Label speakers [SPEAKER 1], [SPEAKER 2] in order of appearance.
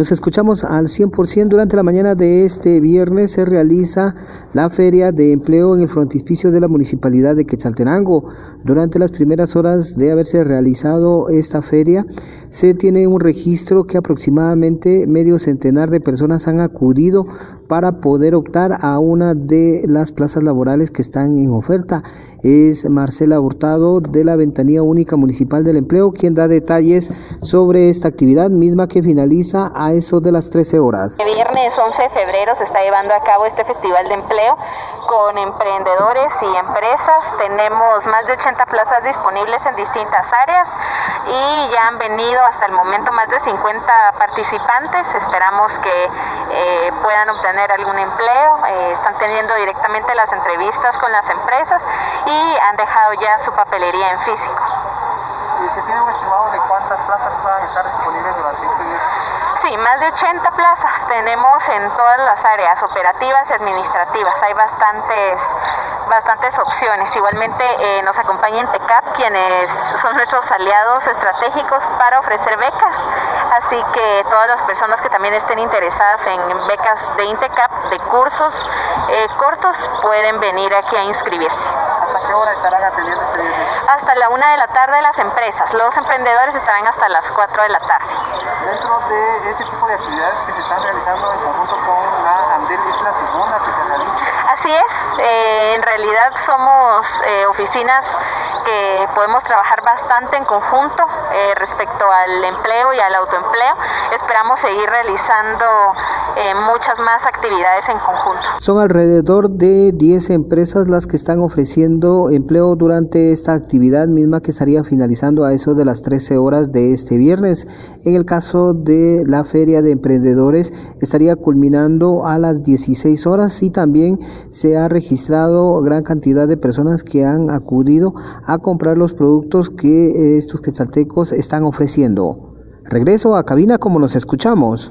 [SPEAKER 1] Nos escuchamos al 100% durante la mañana de este viernes se realiza la feria de empleo en el frontispicio de la municipalidad de Quetzaltenango. Durante las primeras horas de haberse realizado esta feria se tiene un registro que aproximadamente medio centenar de personas han acudido para poder optar a una de las plazas laborales que están en oferta. Es Marcela Hurtado de la Ventanía Única Municipal del Empleo quien da detalles sobre esta actividad misma que finaliza a eso de las 13 horas.
[SPEAKER 2] El viernes 11 de febrero se está llevando a cabo este Festival de Empleo con emprendedores y empresas. Tenemos más de 80 plazas disponibles en distintas áreas y ya han venido hasta el momento más de 50 participantes. Esperamos que eh, puedan obtener algún empleo. Eh, están teniendo directamente las entrevistas con las empresas y han dejado ya su papelería en físico.
[SPEAKER 3] ¿Se tiene un estimado de cuántas plazas puedan estar disponibles durante este día?
[SPEAKER 2] Sí, más de 80 plazas tenemos en todas las áreas operativas y administrativas. Hay bastantes bastantes opciones. Igualmente eh, nos acompaña Intecap, quienes son nuestros aliados estratégicos para ofrecer becas. Así que todas las personas que también estén interesadas en becas de Intecap, de cursos eh, cortos, pueden venir aquí a inscribirse.
[SPEAKER 3] ¿Hasta qué hora estarán atendiendo este viernes?
[SPEAKER 2] Hasta la una de la tarde las empresas. Los emprendedores estarán hasta las 4 de la tarde.
[SPEAKER 3] Dentro de ese tipo de actividades que se están realizando en conjunto con la ANDEL, ¿es la segunda que se realiza?
[SPEAKER 2] Así es, eh, en realidad somos eh, oficinas que podemos trabajar bastante en conjunto eh, respecto al empleo y al autoempleo. Esperamos seguir realizando eh, muchas más actividades en conjunto.
[SPEAKER 1] Son alrededor de 10 empresas las que están ofreciendo empleo durante esta actividad misma que estaría finalizando a eso de las 13 horas de este viernes. En el caso de la feria de emprendedores estaría culminando a las 16 horas y también se ha registrado gran cantidad de personas que han acudido a comprar los productos que estos quetzaltecos están ofreciendo. Regreso a cabina como nos escuchamos.